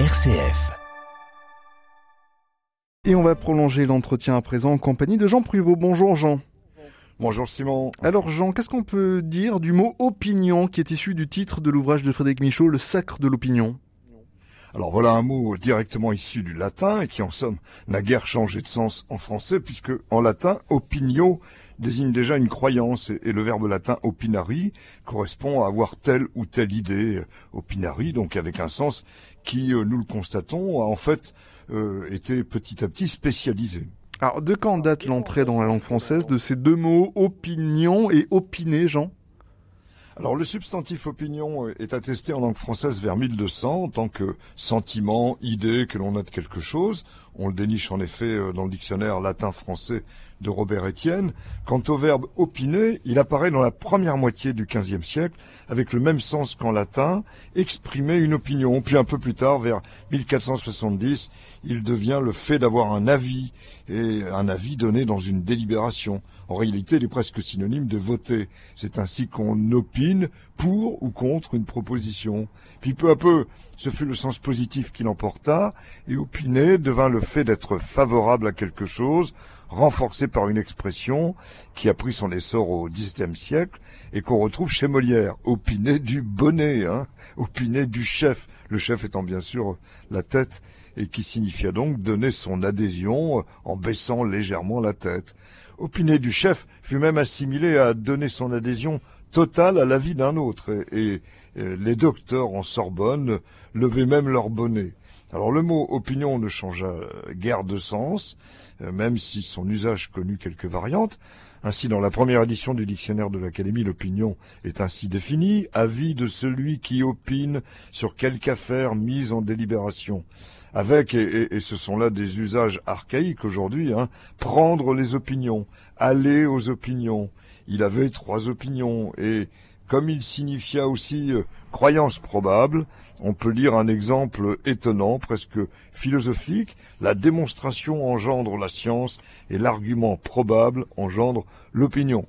RCF. Et on va prolonger l'entretien à présent en compagnie de Jean Pruvot. Bonjour Jean. Bonjour Simon. Alors Jean, qu'est-ce qu'on peut dire du mot opinion qui est issu du titre de l'ouvrage de Frédéric Michaud, Le sacre de l'opinion? Alors voilà un mot directement issu du latin et qui en somme n'a guère changé de sens en français puisque en latin opinio désigne déjà une croyance et, le verbe latin opinari correspond à avoir telle ou telle idée. Opinari donc avec un sens qui, euh, nous le constatons, a en fait euh, été petit à petit spécialisé. Alors de quand date l'entrée dans la langue française de ces deux mots opinion et opiner, Jean? Alors le substantif opinion est attesté en langue française vers 1200 en tant que sentiment, idée que l'on a de quelque chose. On le déniche en effet euh, dans le dictionnaire latin-français de Robert Etienne. Quant au verbe opiner, il apparaît dans la première moitié du XVe siècle avec le même sens qu'en latin, exprimer une opinion. Puis un peu plus tard, vers 1470, il devient le fait d'avoir un avis et un avis donné dans une délibération. En réalité, il est presque synonyme de voter. C'est ainsi qu'on opine pour ou contre une proposition. Puis peu à peu, ce fut le sens positif qui l'emporta, et opiner devint le fait d'être favorable à quelque chose, renforcé par une expression qui a pris son essor au XVIIe siècle et qu'on retrouve chez Molière. Opiner du bonnet, hein, opiner du chef, le chef étant bien sûr la tête et qui signifia donc donner son adhésion en baissant légèrement la tête. Opiner du chef fut même assimilé à donner son adhésion totale à l'avis d'un autre, et, les docteurs en Sorbonne levaient même leur bonnet. Alors le mot opinion ne changea guère de sens, euh, même si son usage connut quelques variantes. Ainsi, dans la première édition du dictionnaire de l'Académie, l'opinion est ainsi définie, avis de celui qui opine sur quelque affaire mise en délibération. Avec, et, ce sont là des usages archaïques aujourd'hui, hein, prendre les opinions, aller aux opinions. Il avait trois opinions, et comme il signifia aussi euh, croyance probable, on peut lire un exemple étonnant, presque philosophique, la démonstration engendre la science et l'argument probable engendre l'opinion.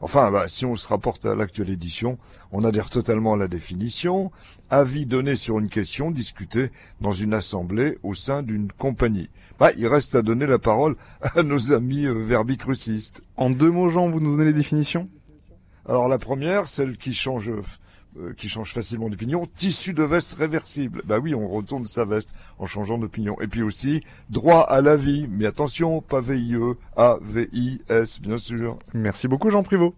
Enfin, bah, si on se rapporte à l'actuelle édition, on adhère totalement à la définition. Avis donné sur une question discutée dans une assemblée au sein d'une compagnie. Bah, il reste à donner la parole à nos amis euh, verbicrucistes. En deux mots, Jean, vous nous donnez les définitions? Alors la première, celle qui change euh, qui change facilement d'opinion, tissu de veste réversible. Bah oui, on retourne sa veste en changeant d'opinion. Et puis aussi, droit à la vie. Mais attention, pas VIE, A-V-I-S, bien sûr. Merci beaucoup Jean Privot.